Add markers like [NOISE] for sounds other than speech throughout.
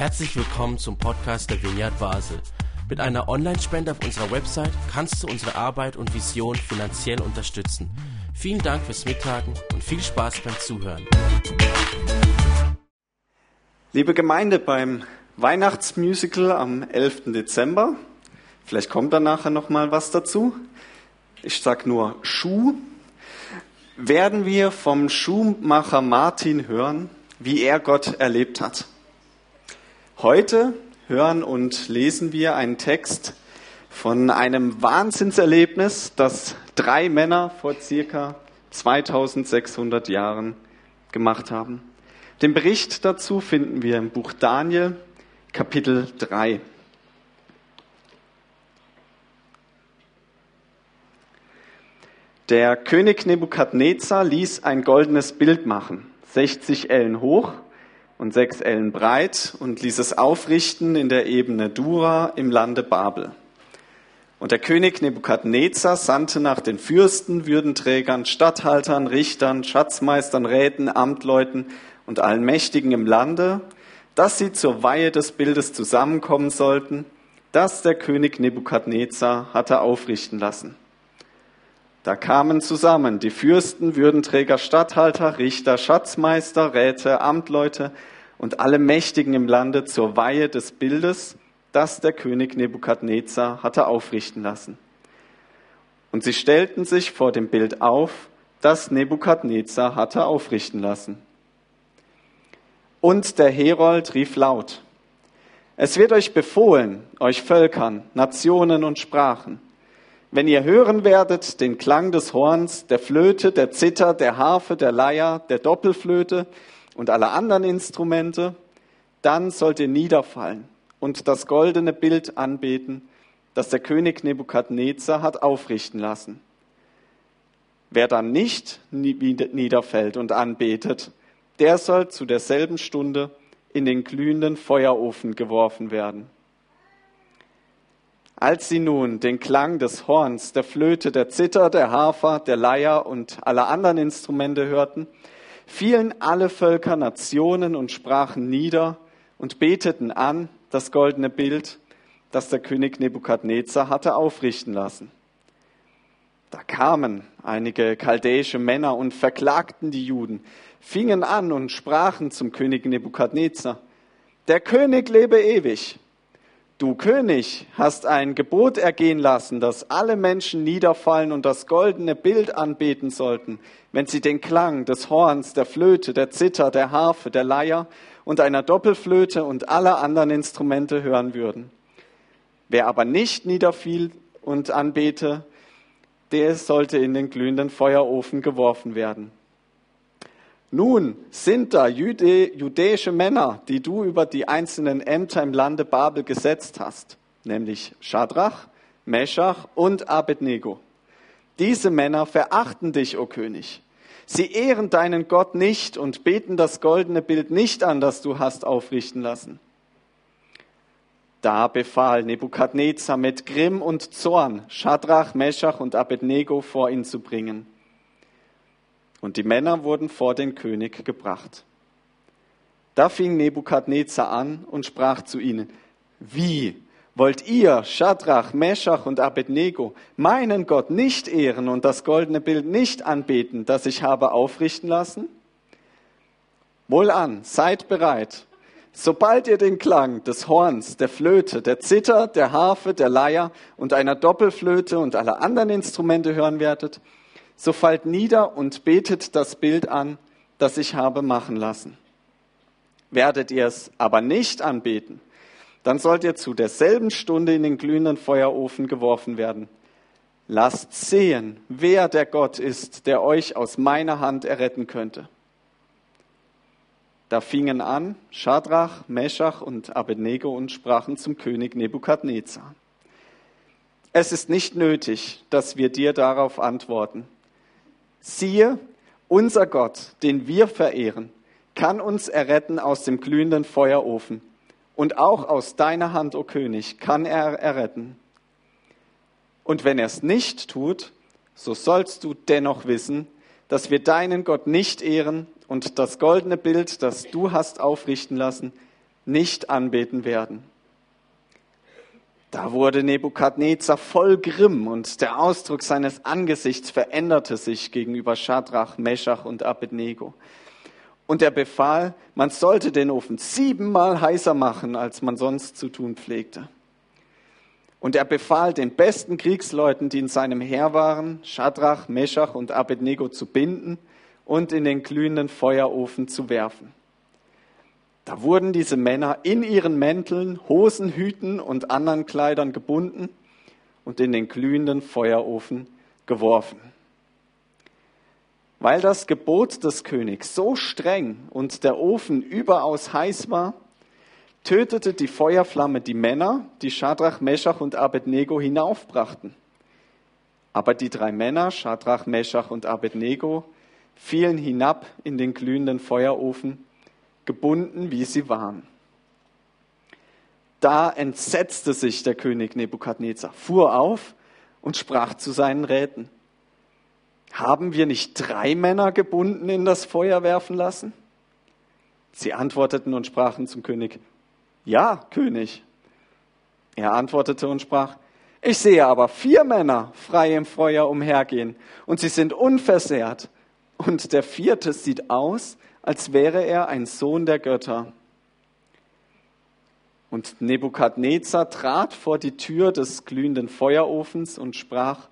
Herzlich willkommen zum Podcast der Vineyard Basel. Mit einer Online-Spende auf unserer Website kannst du unsere Arbeit und Vision finanziell unterstützen. Vielen Dank fürs Mittagen und viel Spaß beim Zuhören. Liebe Gemeinde, beim Weihnachtsmusical am 11. Dezember, vielleicht kommt da nachher noch mal was dazu. Ich sag nur Schuh. Werden wir vom Schuhmacher Martin hören, wie er Gott erlebt hat. Heute hören und lesen wir einen Text von einem Wahnsinnserlebnis, das drei Männer vor circa 2600 Jahren gemacht haben. Den Bericht dazu finden wir im Buch Daniel, Kapitel 3. Der König Nebukadnezar ließ ein goldenes Bild machen, 60 Ellen hoch und sechs Ellen breit und ließ es aufrichten in der Ebene Dura im Lande Babel. Und der König Nebukadnezar sandte nach den Fürsten, Würdenträgern, Statthaltern, Richtern, Schatzmeistern, Räten, Amtleuten und allen Mächtigen im Lande, dass sie zur Weihe des Bildes zusammenkommen sollten, das der König Nebukadnezar hatte aufrichten lassen. Da kamen zusammen die Fürsten, Würdenträger, Statthalter, Richter, Schatzmeister, Räte, Amtleute und alle Mächtigen im Lande zur Weihe des Bildes, das der König Nebukadnezar hatte aufrichten lassen. Und sie stellten sich vor dem Bild auf, das Nebukadnezar hatte aufrichten lassen. Und der Herold rief laut, es wird euch befohlen, euch Völkern, Nationen und Sprachen, wenn ihr hören werdet den Klang des Horns, der Flöte, der Zither, der Harfe, der Leier, der Doppelflöte und aller anderen Instrumente, dann sollt ihr niederfallen und das goldene Bild anbeten, das der König Nebukadnezar hat aufrichten lassen. Wer dann nicht niederfällt und anbetet, der soll zu derselben Stunde in den glühenden Feuerofen geworfen werden. Als sie nun den Klang des Horns, der Flöte, der Zither, der Hafer, der Leier und aller anderen Instrumente hörten, fielen alle Völker, Nationen und Sprachen nieder und beteten an das goldene Bild, das der König Nebukadnezar hatte aufrichten lassen. Da kamen einige chaldäische Männer und verklagten die Juden, fingen an und sprachen zum König Nebukadnezar, der König lebe ewig. Du König hast ein Gebot ergehen lassen, dass alle Menschen niederfallen und das goldene Bild anbeten sollten, wenn sie den Klang des Horns, der Flöte, der Zither, der Harfe, der Leier und einer Doppelflöte und aller anderen Instrumente hören würden. Wer aber nicht niederfiel und anbete, der sollte in den glühenden Feuerofen geworfen werden. Nun sind da Judä jüdische Männer, die du über die einzelnen Ämter im Lande Babel gesetzt hast, nämlich Schadrach, Meschach und Abednego. Diese Männer verachten dich, o König. Sie ehren deinen Gott nicht und beten das goldene Bild nicht an, das du hast aufrichten lassen. Da befahl Nebukadnezar mit Grimm und Zorn, Schadrach, Meschach und Abednego vor ihn zu bringen. Und die Männer wurden vor den König gebracht. Da fing Nebukadnezar an und sprach zu ihnen, wie wollt ihr, Schadrach, Meschach und Abednego, meinen Gott nicht ehren und das goldene Bild nicht anbeten, das ich habe aufrichten lassen? Wohlan, seid bereit. Sobald ihr den Klang des Horns, der Flöte, der Zither, der Harfe, der Leier und einer Doppelflöte und aller anderen Instrumente hören werdet, so fallt nieder und betet das Bild an, das ich habe machen lassen. Werdet ihr es aber nicht anbeten, dann sollt ihr zu derselben Stunde in den glühenden Feuerofen geworfen werden. Lasst sehen, wer der Gott ist, der euch aus meiner Hand erretten könnte. Da fingen an Schadrach, Meschach und Abednego und sprachen zum König Nebukadnezar. Es ist nicht nötig, dass wir dir darauf antworten Siehe, unser Gott, den wir verehren, kann uns erretten aus dem glühenden Feuerofen. Und auch aus deiner Hand, o oh König, kann er erretten. Und wenn er es nicht tut, so sollst du dennoch wissen, dass wir deinen Gott nicht ehren und das goldene Bild, das du hast aufrichten lassen, nicht anbeten werden. Da wurde Nebukadnezar voll Grimm und der Ausdruck seines Angesichts veränderte sich gegenüber Schadrach, Meschach und Abednego. Und er befahl, man sollte den Ofen siebenmal heißer machen, als man sonst zu tun pflegte. Und er befahl den besten Kriegsleuten, die in seinem Heer waren, Schadrach, Meschach und Abednego zu binden und in den glühenden Feuerofen zu werfen. Da wurden diese Männer in ihren Mänteln, Hosen, Hüten und anderen Kleidern gebunden und in den glühenden Feuerofen geworfen. Weil das Gebot des Königs so streng und der Ofen überaus heiß war, tötete die Feuerflamme die Männer, die Schadrach, Meschach und Abednego hinaufbrachten. Aber die drei Männer, Schadrach, Meschach und Abednego, fielen hinab in den glühenden Feuerofen gebunden, wie sie waren. Da entsetzte sich der König Nebukadnezar, fuhr auf und sprach zu seinen Räten, haben wir nicht drei Männer gebunden in das Feuer werfen lassen? Sie antworteten und sprachen zum König, ja, König. Er antwortete und sprach, ich sehe aber vier Männer frei im Feuer umhergehen und sie sind unversehrt. Und der vierte sieht aus, als wäre er ein Sohn der Götter. Und Nebukadnezar trat vor die Tür des glühenden Feuerofens und sprach,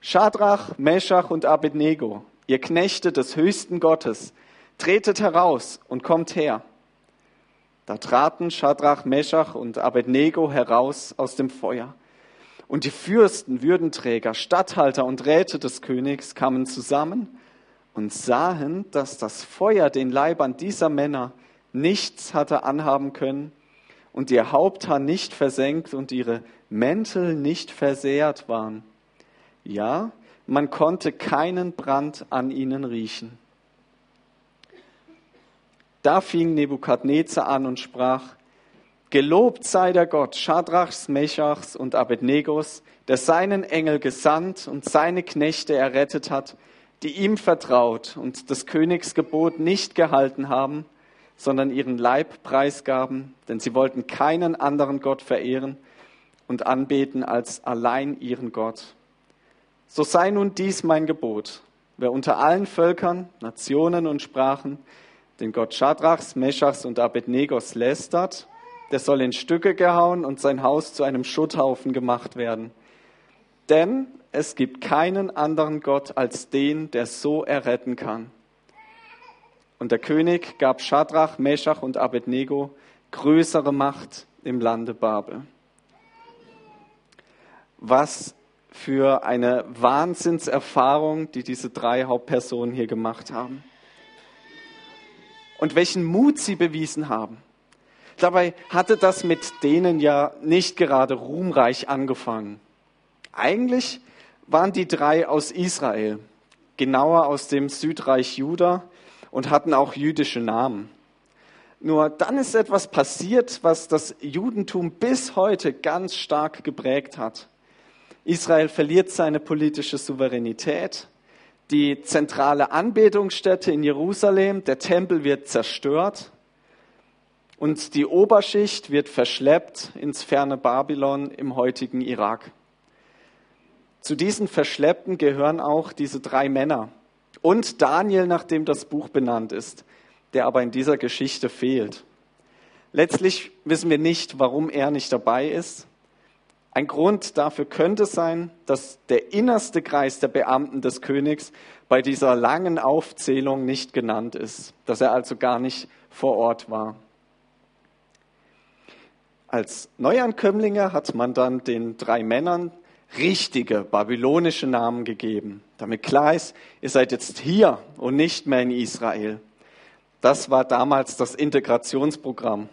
Schadrach, Meschach und Abednego, ihr Knechte des höchsten Gottes, tretet heraus und kommt her. Da traten Schadrach, Meschach und Abednego heraus aus dem Feuer. Und die Fürsten, Würdenträger, Statthalter und Räte des Königs kamen zusammen und sahen, dass das Feuer den Leibern dieser Männer nichts hatte anhaben können und ihr Haupthaar nicht versenkt und ihre Mäntel nicht versehrt waren. Ja, man konnte keinen Brand an ihnen riechen. Da fing Nebukadnezar an und sprach, Gelobt sei der Gott Schadrachs, Meshachs und Abednegos, der seinen Engel gesandt und seine Knechte errettet hat, die ihm vertraut und das Königsgebot nicht gehalten haben, sondern ihren Leib preisgaben, denn sie wollten keinen anderen Gott verehren und anbeten als allein ihren Gott. So sei nun dies mein Gebot. Wer unter allen Völkern, Nationen und Sprachen den Gott Schadrachs, Meschachs und Abednegos lästert, der soll in Stücke gehauen und sein Haus zu einem Schutthaufen gemacht werden. Denn es gibt keinen anderen Gott als den, der so erretten kann. Und der König gab Schadrach, Meschach und Abednego größere Macht im Lande Babel. Was für eine Wahnsinnserfahrung, die diese drei Hauptpersonen hier gemacht haben. Und welchen Mut sie bewiesen haben. Dabei hatte das mit denen ja nicht gerade ruhmreich angefangen. Eigentlich waren die drei aus Israel, genauer aus dem Südreich Juda und hatten auch jüdische Namen. Nur dann ist etwas passiert, was das Judentum bis heute ganz stark geprägt hat. Israel verliert seine politische Souveränität. Die zentrale Anbetungsstätte in Jerusalem, der Tempel wird zerstört und die Oberschicht wird verschleppt ins ferne Babylon im heutigen Irak. Zu diesen Verschleppten gehören auch diese drei Männer und Daniel, nach dem das Buch benannt ist, der aber in dieser Geschichte fehlt. Letztlich wissen wir nicht, warum er nicht dabei ist. Ein Grund dafür könnte sein, dass der innerste Kreis der Beamten des Königs bei dieser langen Aufzählung nicht genannt ist, dass er also gar nicht vor Ort war. Als Neuankömmlinge hat man dann den drei Männern richtige babylonische Namen gegeben, damit klar ist, ihr seid jetzt hier und nicht mehr in Israel. Das war damals das Integrationsprogramm.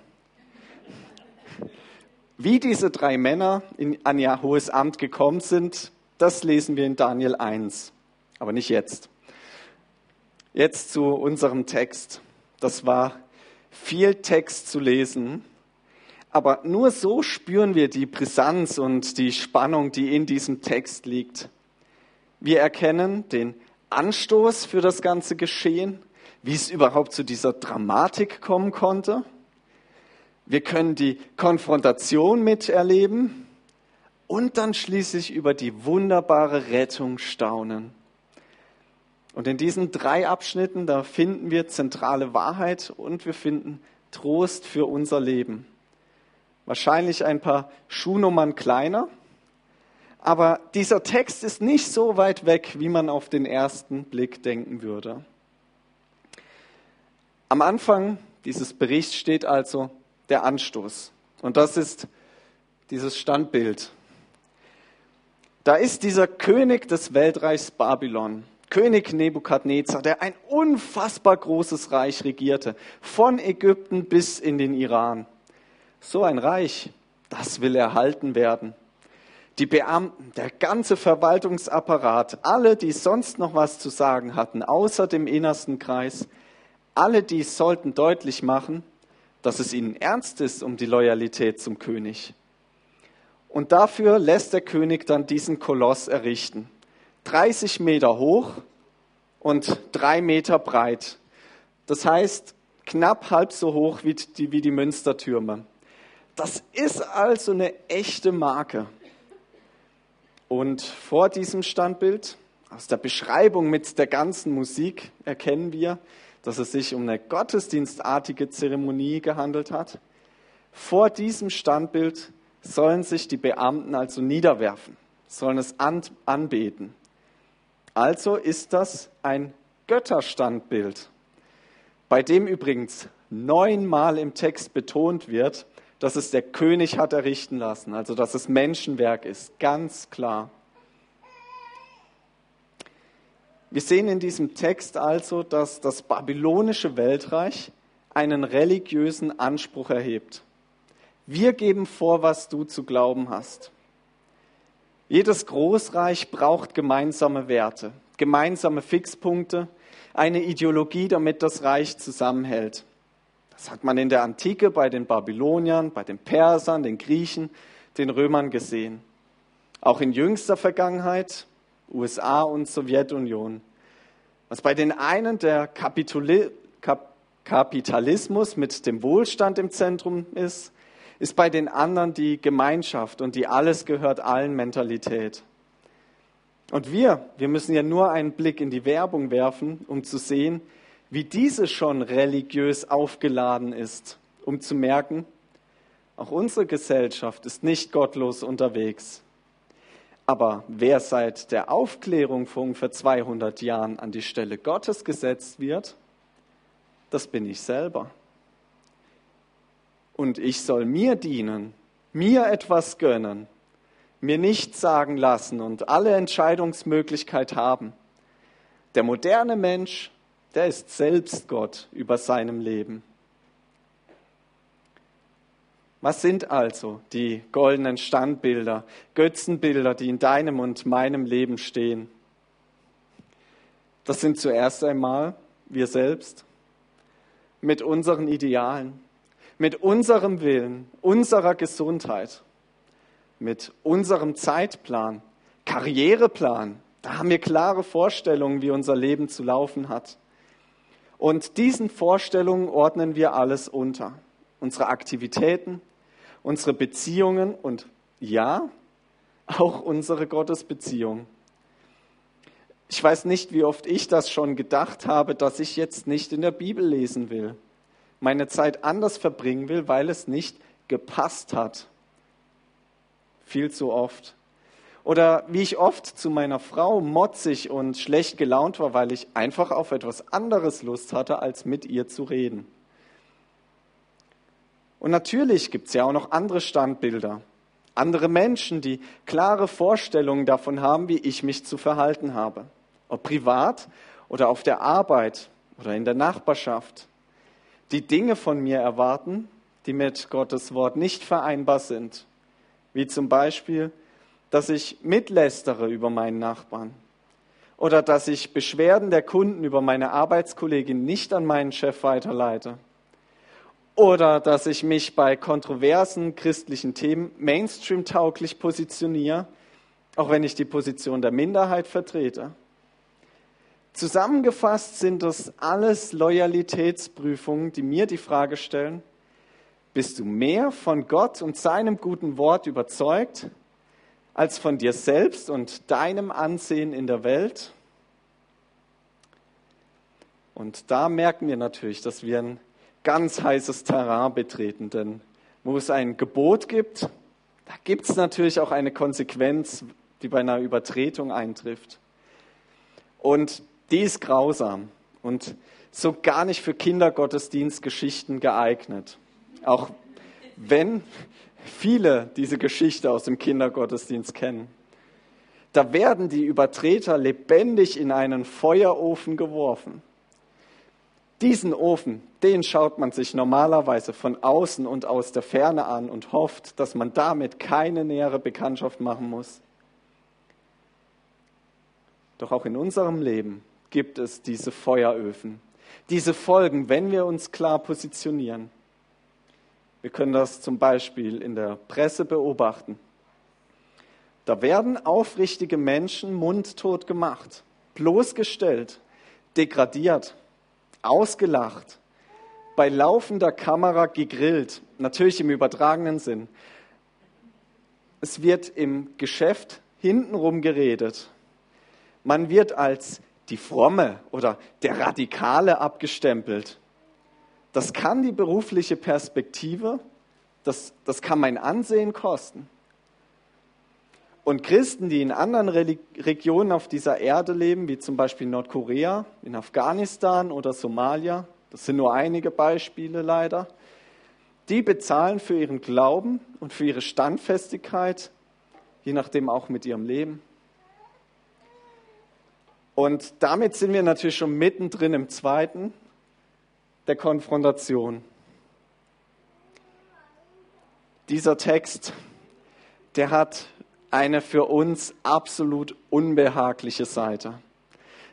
Wie diese drei Männer in, an ihr hohes Amt gekommen sind, das lesen wir in Daniel 1, aber nicht jetzt. Jetzt zu unserem Text. Das war viel Text zu lesen aber nur so spüren wir die Brisanz und die Spannung, die in diesem Text liegt. Wir erkennen den Anstoß für das ganze Geschehen, wie es überhaupt zu dieser Dramatik kommen konnte. Wir können die Konfrontation miterleben und dann schließlich über die wunderbare Rettung staunen. Und in diesen drei Abschnitten, da finden wir zentrale Wahrheit und wir finden Trost für unser Leben. Wahrscheinlich ein paar Schuhnummern kleiner, aber dieser Text ist nicht so weit weg, wie man auf den ersten Blick denken würde. Am Anfang dieses Berichts steht also der Anstoß. Und das ist dieses Standbild. Da ist dieser König des Weltreichs Babylon, König Nebukadnezar, der ein unfassbar großes Reich regierte, von Ägypten bis in den Iran. So ein Reich, das will erhalten werden die Beamten, der ganze Verwaltungsapparat, alle, die sonst noch was zu sagen hatten, außer dem innersten Kreis, alle die sollten deutlich machen, dass es ihnen ernst ist um die Loyalität zum König. Und dafür lässt der König dann diesen Koloss errichten. 30 Meter hoch und drei Meter breit. Das heißt, knapp halb so hoch wie die, wie die Münstertürme. Das ist also eine echte Marke. Und vor diesem Standbild, aus der Beschreibung mit der ganzen Musik, erkennen wir, dass es sich um eine gottesdienstartige Zeremonie gehandelt hat. Vor diesem Standbild sollen sich die Beamten also niederwerfen, sollen es anbeten. Also ist das ein Götterstandbild, bei dem übrigens neunmal im Text betont wird, dass es der König hat errichten lassen, also dass es Menschenwerk ist, ganz klar. Wir sehen in diesem Text also, dass das babylonische Weltreich einen religiösen Anspruch erhebt. Wir geben vor, was du zu glauben hast. Jedes Großreich braucht gemeinsame Werte, gemeinsame Fixpunkte, eine Ideologie, damit das Reich zusammenhält. Das hat man in der Antike bei den Babyloniern, bei den Persern, den Griechen, den Römern gesehen. Auch in jüngster Vergangenheit USA und Sowjetunion. Was bei den einen der Kapituli Kap Kapitalismus mit dem Wohlstand im Zentrum ist, ist bei den anderen die Gemeinschaft und die alles gehört allen Mentalität. Und wir, wir müssen ja nur einen Blick in die Werbung werfen, um zu sehen, wie diese schon religiös aufgeladen ist, um zu merken, auch unsere Gesellschaft ist nicht gottlos unterwegs. Aber wer seit der Aufklärung vor ungefähr 200 Jahren an die Stelle Gottes gesetzt wird, das bin ich selber. Und ich soll mir dienen, mir etwas gönnen, mir nichts sagen lassen und alle Entscheidungsmöglichkeit haben. Der moderne Mensch der ist selbst Gott über seinem Leben. Was sind also die goldenen Standbilder, Götzenbilder, die in deinem und meinem Leben stehen? Das sind zuerst einmal wir selbst mit unseren Idealen, mit unserem Willen, unserer Gesundheit, mit unserem Zeitplan, Karriereplan. Da haben wir klare Vorstellungen, wie unser Leben zu laufen hat. Und diesen Vorstellungen ordnen wir alles unter. Unsere Aktivitäten, unsere Beziehungen und ja, auch unsere Gottesbeziehung. Ich weiß nicht, wie oft ich das schon gedacht habe, dass ich jetzt nicht in der Bibel lesen will, meine Zeit anders verbringen will, weil es nicht gepasst hat. Viel zu oft. Oder wie ich oft zu meiner Frau motzig und schlecht gelaunt war, weil ich einfach auf etwas anderes Lust hatte, als mit ihr zu reden. Und natürlich gibt es ja auch noch andere Standbilder, andere Menschen, die klare Vorstellungen davon haben, wie ich mich zu verhalten habe. Ob privat oder auf der Arbeit oder in der Nachbarschaft. Die Dinge von mir erwarten, die mit Gottes Wort nicht vereinbar sind. Wie zum Beispiel, dass ich mitlästere über meinen Nachbarn oder dass ich Beschwerden der Kunden über meine Arbeitskollegin nicht an meinen Chef weiterleite oder dass ich mich bei kontroversen christlichen Themen mainstream-tauglich positioniere, auch wenn ich die Position der Minderheit vertrete. Zusammengefasst sind das alles Loyalitätsprüfungen, die mir die Frage stellen, Bist du mehr von Gott und seinem guten Wort überzeugt als von dir selbst und deinem Ansehen in der Welt? Und da merken wir natürlich, dass wir ein ganz heißes Terrain betreten, denn wo es ein Gebot gibt, da gibt es natürlich auch eine Konsequenz, die bei einer Übertretung eintrifft. Und die ist grausam und so gar nicht für Kindergottesdienstgeschichten geeignet. Auch wenn viele diese Geschichte aus dem Kindergottesdienst kennen. Da werden die Übertreter lebendig in einen Feuerofen geworfen. Diesen Ofen, den schaut man sich normalerweise von außen und aus der Ferne an und hofft, dass man damit keine nähere Bekanntschaft machen muss. Doch auch in unserem Leben gibt es diese Feueröfen, diese Folgen, wenn wir uns klar positionieren. Wir können das zum Beispiel in der Presse beobachten. Da werden aufrichtige Menschen mundtot gemacht, bloßgestellt, degradiert, ausgelacht, bei laufender Kamera gegrillt, natürlich im übertragenen Sinn. Es wird im Geschäft hintenrum geredet. Man wird als die Fromme oder der Radikale abgestempelt. Das kann die berufliche Perspektive, das, das kann mein Ansehen kosten. Und Christen, die in anderen Regionen auf dieser Erde leben, wie zum Beispiel Nordkorea, in Afghanistan oder Somalia, das sind nur einige Beispiele leider, die bezahlen für ihren Glauben und für ihre Standfestigkeit, je nachdem auch mit ihrem Leben. Und damit sind wir natürlich schon mittendrin im zweiten, der Konfrontation. Dieser Text, der hat eine für uns absolut unbehagliche Seite,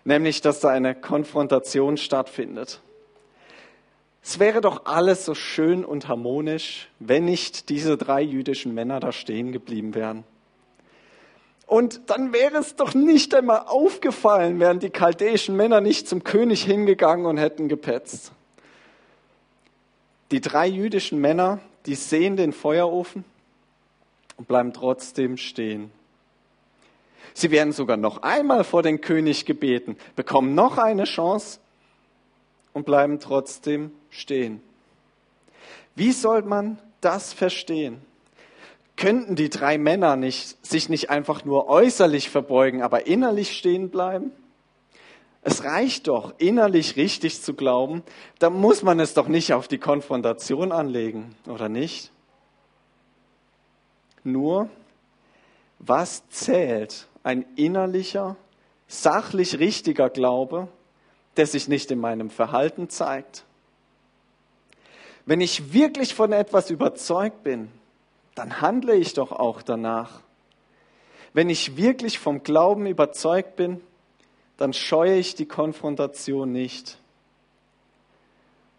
nämlich dass da eine Konfrontation stattfindet. Es wäre doch alles so schön und harmonisch, wenn nicht diese drei jüdischen Männer da stehen geblieben wären. Und dann wäre es doch nicht einmal aufgefallen, wären die chaldäischen Männer nicht zum König hingegangen und hätten gepetzt. Die drei jüdischen Männer, die sehen den Feuerofen und bleiben trotzdem stehen. Sie werden sogar noch einmal vor den König gebeten, bekommen noch eine Chance und bleiben trotzdem stehen. Wie soll man das verstehen? Könnten die drei Männer nicht, sich nicht einfach nur äußerlich verbeugen, aber innerlich stehen bleiben? Es reicht doch, innerlich richtig zu glauben, da muss man es doch nicht auf die Konfrontation anlegen, oder nicht? Nur, was zählt? Ein innerlicher, sachlich richtiger Glaube, der sich nicht in meinem Verhalten zeigt. Wenn ich wirklich von etwas überzeugt bin, dann handle ich doch auch danach. Wenn ich wirklich vom Glauben überzeugt bin, dann scheue ich die Konfrontation nicht.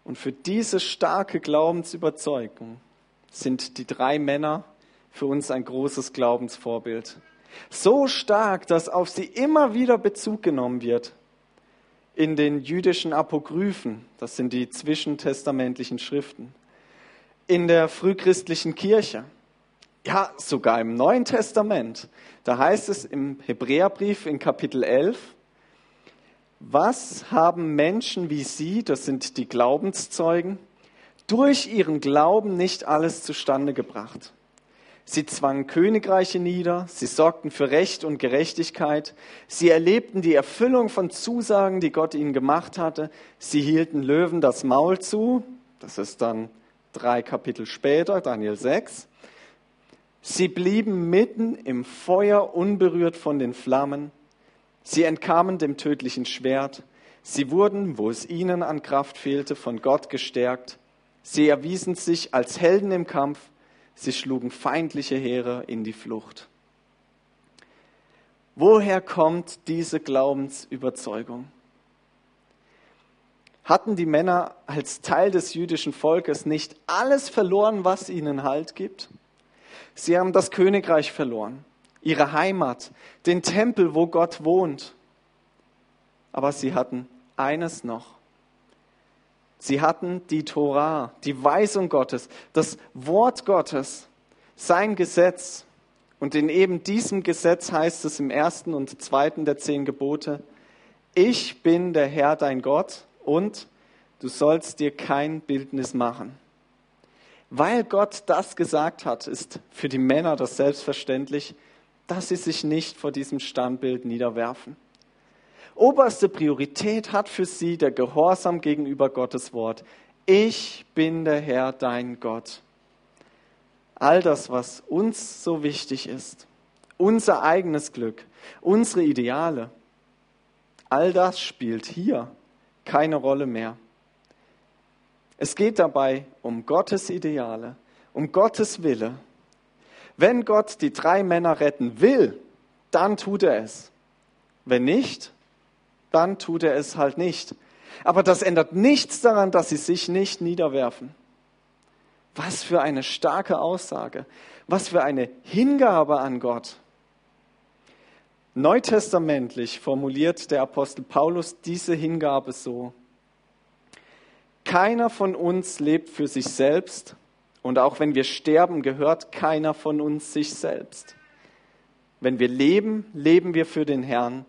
Und für diese starke Glaubensüberzeugung sind die drei Männer für uns ein großes Glaubensvorbild. So stark, dass auf sie immer wieder Bezug genommen wird. In den jüdischen Apokryphen, das sind die zwischentestamentlichen Schriften, in der frühchristlichen Kirche, ja sogar im Neuen Testament. Da heißt es im Hebräerbrief in Kapitel 11, was haben Menschen wie Sie, das sind die Glaubenszeugen, durch ihren Glauben nicht alles zustande gebracht? Sie zwangen Königreiche nieder, sie sorgten für Recht und Gerechtigkeit, sie erlebten die Erfüllung von Zusagen, die Gott ihnen gemacht hatte, sie hielten Löwen das Maul zu, das ist dann drei Kapitel später, Daniel 6. Sie blieben mitten im Feuer unberührt von den Flammen, Sie entkamen dem tödlichen Schwert. Sie wurden, wo es ihnen an Kraft fehlte, von Gott gestärkt. Sie erwiesen sich als Helden im Kampf. Sie schlugen feindliche Heere in die Flucht. Woher kommt diese Glaubensüberzeugung? Hatten die Männer als Teil des jüdischen Volkes nicht alles verloren, was ihnen Halt gibt? Sie haben das Königreich verloren ihre Heimat, den Tempel, wo Gott wohnt. Aber sie hatten eines noch. Sie hatten die Torah, die Weisung Gottes, das Wort Gottes, sein Gesetz. Und in eben diesem Gesetz heißt es im ersten und zweiten der zehn Gebote, ich bin der Herr dein Gott und du sollst dir kein Bildnis machen. Weil Gott das gesagt hat, ist für die Männer das selbstverständlich, dass sie sich nicht vor diesem Standbild niederwerfen. Oberste Priorität hat für sie der Gehorsam gegenüber Gottes Wort. Ich bin der Herr, dein Gott. All das, was uns so wichtig ist, unser eigenes Glück, unsere Ideale, all das spielt hier keine Rolle mehr. Es geht dabei um Gottes Ideale, um Gottes Wille. Wenn Gott die drei Männer retten will, dann tut er es. Wenn nicht, dann tut er es halt nicht. Aber das ändert nichts daran, dass sie sich nicht niederwerfen. Was für eine starke Aussage. Was für eine Hingabe an Gott. Neutestamentlich formuliert der Apostel Paulus diese Hingabe so. Keiner von uns lebt für sich selbst und auch wenn wir sterben, gehört keiner von uns sich selbst. Wenn wir leben, leben wir für den Herrn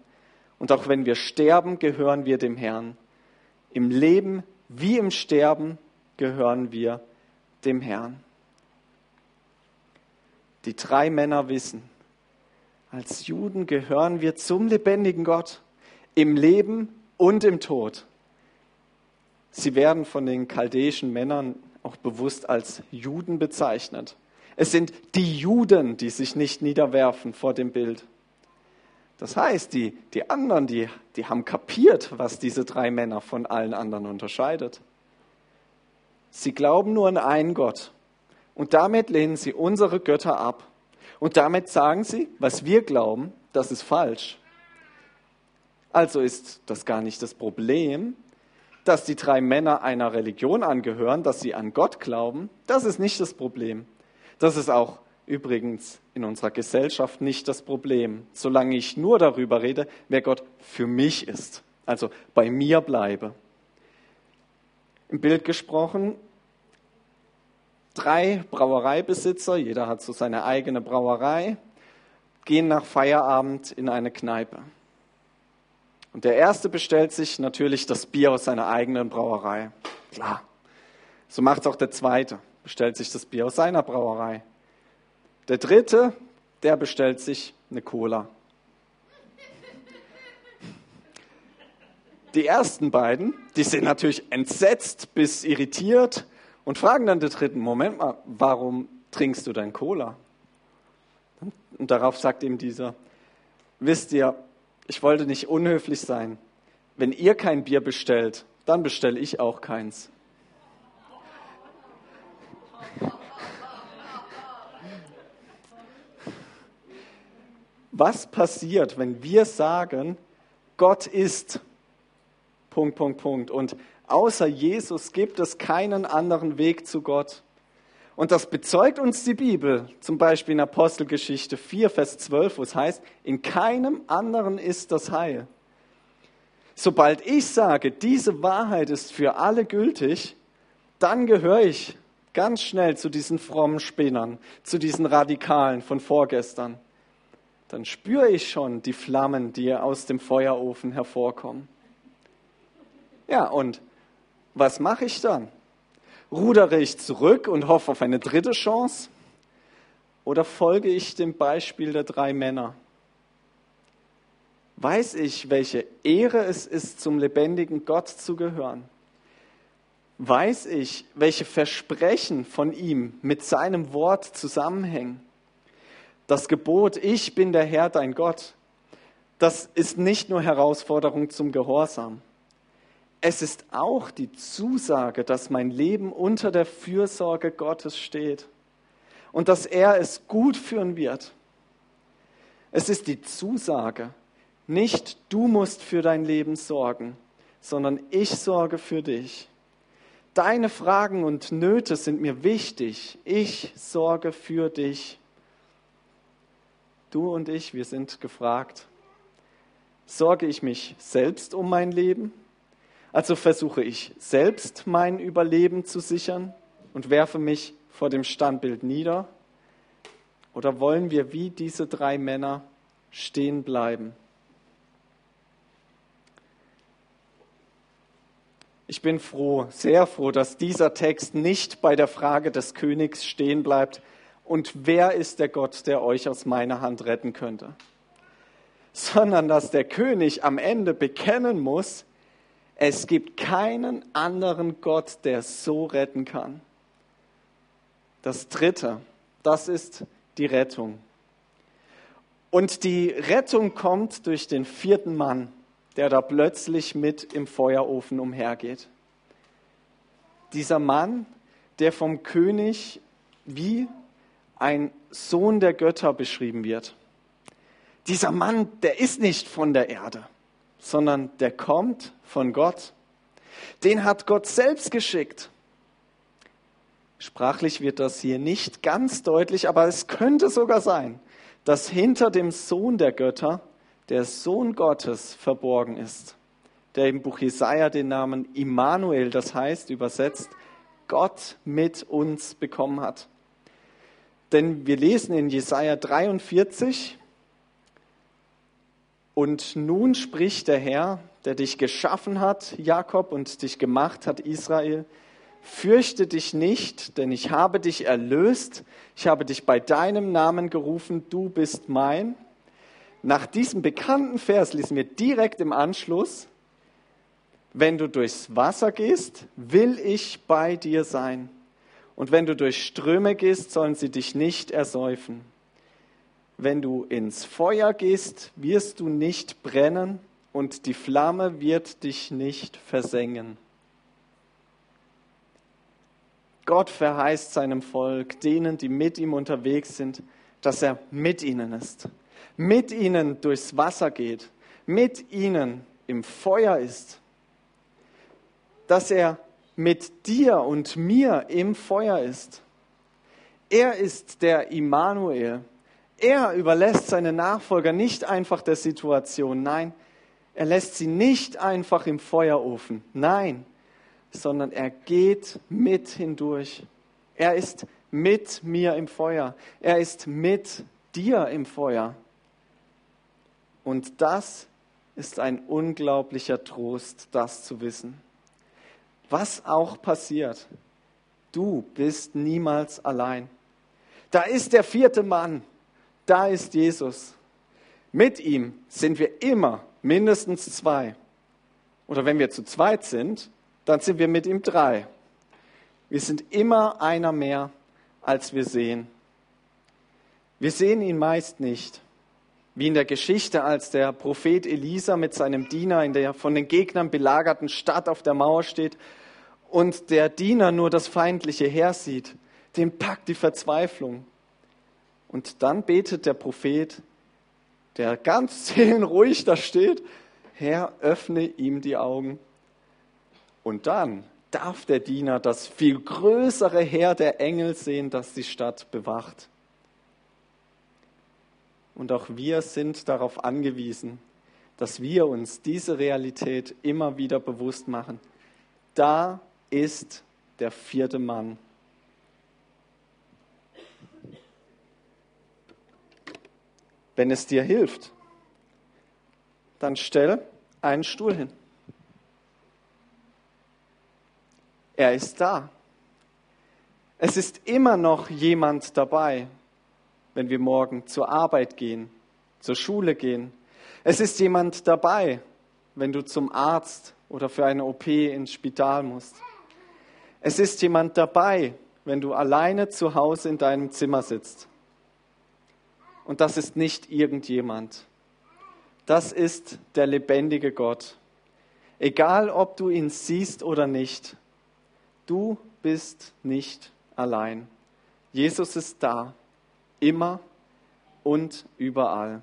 und auch wenn wir sterben, gehören wir dem Herrn. Im Leben wie im Sterben gehören wir dem Herrn. Die drei Männer wissen, als Juden gehören wir zum lebendigen Gott, im Leben und im Tod. Sie werden von den chaldäischen Männern auch bewusst als Juden bezeichnet. Es sind die Juden, die sich nicht niederwerfen vor dem Bild. Das heißt, die, die anderen, die, die haben kapiert, was diese drei Männer von allen anderen unterscheidet. Sie glauben nur an einen Gott. Und damit lehnen sie unsere Götter ab. Und damit sagen sie, was wir glauben, das ist falsch. Also ist das gar nicht das Problem, dass die drei Männer einer Religion angehören, dass sie an Gott glauben. Das ist nicht das Problem. Das ist auch übrigens in unserer Gesellschaft nicht das Problem, solange ich nur darüber rede, wer Gott für mich ist, also bei mir bleibe. Im Bild gesprochen, drei Brauereibesitzer, jeder hat so seine eigene Brauerei, gehen nach Feierabend in eine Kneipe. Und der erste bestellt sich natürlich das Bier aus seiner eigenen Brauerei. Klar. So macht es auch der zweite, bestellt sich das Bier aus seiner Brauerei. Der dritte, der bestellt sich eine Cola. Die ersten beiden, die sind natürlich entsetzt bis irritiert und fragen dann den dritten, Moment mal, warum trinkst du dein Cola? Und darauf sagt ihm dieser, wisst ihr, ich wollte nicht unhöflich sein. Wenn ihr kein Bier bestellt, dann bestelle ich auch keins. Was passiert, wenn wir sagen, Gott ist Punkt, Punkt, Punkt. Und außer Jesus gibt es keinen anderen Weg zu Gott. Und das bezeugt uns die Bibel, zum Beispiel in Apostelgeschichte 4, Vers 12, wo es heißt, in keinem anderen ist das Heil. Sobald ich sage, diese Wahrheit ist für alle gültig, dann gehöre ich ganz schnell zu diesen frommen Spinnern, zu diesen Radikalen von vorgestern dann spüre ich schon die Flammen, die aus dem Feuerofen hervorkommen. Ja, und was mache ich dann? Rudere ich zurück und hoffe auf eine dritte Chance? Oder folge ich dem Beispiel der drei Männer? Weiß ich, welche Ehre es ist, zum lebendigen Gott zu gehören? Weiß ich, welche Versprechen von ihm mit seinem Wort zusammenhängen? Das Gebot, ich bin der Herr, dein Gott, das ist nicht nur Herausforderung zum Gehorsam. Es ist auch die Zusage, dass mein Leben unter der Fürsorge Gottes steht und dass er es gut führen wird. Es ist die Zusage, nicht du musst für dein Leben sorgen, sondern ich sorge für dich. Deine Fragen und Nöte sind mir wichtig. Ich sorge für dich. Du und ich, wir sind gefragt, sorge ich mich selbst um mein Leben Also versuche ich selbst mein Überleben zu sichern und werfe mich vor dem Standbild nieder? Oder wollen wir wie diese drei Männer stehen bleiben? Ich bin froh, sehr froh, dass dieser Text nicht bei der Frage des Königs stehen bleibt, und wer ist der Gott, der euch aus meiner Hand retten könnte, sondern dass der König am Ende bekennen muss, es gibt keinen anderen Gott, der so retten kann. Das Dritte, das ist die Rettung. Und die Rettung kommt durch den vierten Mann, der da plötzlich mit im Feuerofen umhergeht. Dieser Mann, der vom König wie ein Sohn der Götter beschrieben wird. Dieser Mann, der ist nicht von der Erde, sondern der kommt von Gott. Den hat Gott selbst geschickt. Sprachlich wird das hier nicht ganz deutlich, aber es könnte sogar sein, dass hinter dem Sohn der Götter der Sohn Gottes verborgen ist, der im Buch Jesaja den Namen Immanuel, das heißt übersetzt Gott mit uns bekommen hat. Denn wir lesen in Jesaja 43, und nun spricht der Herr, der dich geschaffen hat, Jakob, und dich gemacht hat, Israel, fürchte dich nicht, denn ich habe dich erlöst, ich habe dich bei deinem Namen gerufen, du bist mein. Nach diesem bekannten Vers lesen wir direkt im Anschluss, wenn du durchs Wasser gehst, will ich bei dir sein und wenn du durch Ströme gehst, sollen sie dich nicht ersäufen. Wenn du ins Feuer gehst, wirst du nicht brennen und die Flamme wird dich nicht versengen. Gott verheißt seinem Volk, denen, die mit ihm unterwegs sind, dass er mit ihnen ist, mit ihnen durchs Wasser geht, mit ihnen im Feuer ist, dass er mit dir und mir im Feuer ist. Er ist der Immanuel. Er überlässt seine Nachfolger nicht einfach der Situation, nein, er lässt sie nicht einfach im Feuerofen, nein, sondern er geht mit hindurch. Er ist mit mir im Feuer. Er ist mit dir im Feuer. Und das ist ein unglaublicher Trost, das zu wissen was auch passiert, du bist niemals allein. Da ist der vierte Mann, da ist Jesus. Mit ihm sind wir immer mindestens zwei. Oder wenn wir zu zweit sind, dann sind wir mit ihm drei. Wir sind immer einer mehr, als wir sehen. Wir sehen ihn meist nicht. Wie in der Geschichte, als der Prophet Elisa mit seinem Diener in der von den Gegnern belagerten Stadt auf der Mauer steht und der Diener nur das feindliche Heer sieht, den packt die Verzweiflung. Und dann betet der Prophet, der ganz [LAUGHS] seelenruhig da steht, Herr, öffne ihm die Augen. Und dann darf der Diener das viel größere Heer der Engel sehen, das die Stadt bewacht. Und auch wir sind darauf angewiesen, dass wir uns diese Realität immer wieder bewusst machen. Da ist der vierte Mann. Wenn es dir hilft, dann stell einen Stuhl hin. Er ist da. Es ist immer noch jemand dabei, wenn wir morgen zur Arbeit gehen, zur Schule gehen. Es ist jemand dabei, wenn du zum Arzt oder für eine OP ins Spital musst. Es ist jemand dabei, wenn du alleine zu Hause in deinem Zimmer sitzt. Und das ist nicht irgendjemand. Das ist der lebendige Gott. Egal, ob du ihn siehst oder nicht, du bist nicht allein. Jesus ist da, immer und überall.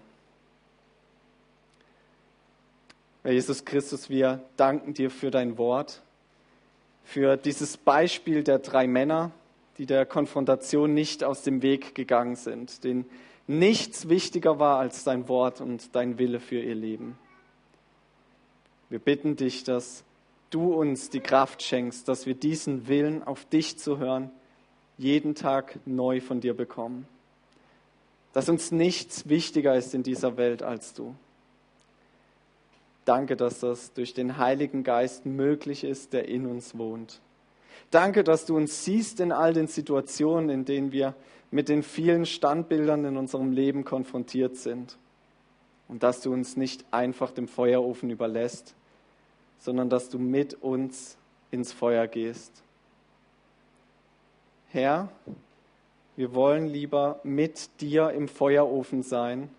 Herr Jesus Christus, wir danken dir für dein Wort für dieses Beispiel der drei Männer, die der Konfrontation nicht aus dem Weg gegangen sind, denen nichts wichtiger war als dein Wort und dein Wille für ihr Leben. Wir bitten dich, dass du uns die Kraft schenkst, dass wir diesen Willen, auf dich zu hören, jeden Tag neu von dir bekommen. Dass uns nichts wichtiger ist in dieser Welt als du. Danke, dass das durch den Heiligen Geist möglich ist, der in uns wohnt. Danke, dass du uns siehst in all den Situationen, in denen wir mit den vielen Standbildern in unserem Leben konfrontiert sind. Und dass du uns nicht einfach dem Feuerofen überlässt, sondern dass du mit uns ins Feuer gehst. Herr, wir wollen lieber mit dir im Feuerofen sein,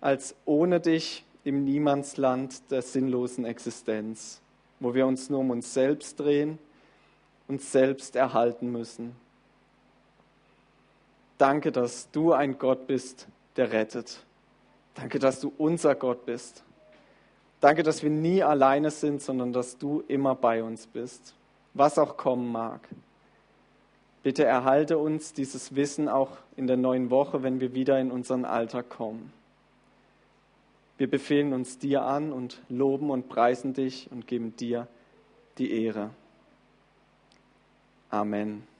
als ohne dich im Niemandsland der sinnlosen Existenz, wo wir uns nur um uns selbst drehen, uns selbst erhalten müssen. Danke, dass du ein Gott bist, der rettet. Danke, dass du unser Gott bist. Danke, dass wir nie alleine sind, sondern dass du immer bei uns bist, was auch kommen mag. Bitte erhalte uns dieses Wissen auch in der neuen Woche, wenn wir wieder in unseren Alltag kommen. Wir befehlen uns dir an und loben und preisen dich und geben dir die Ehre. Amen.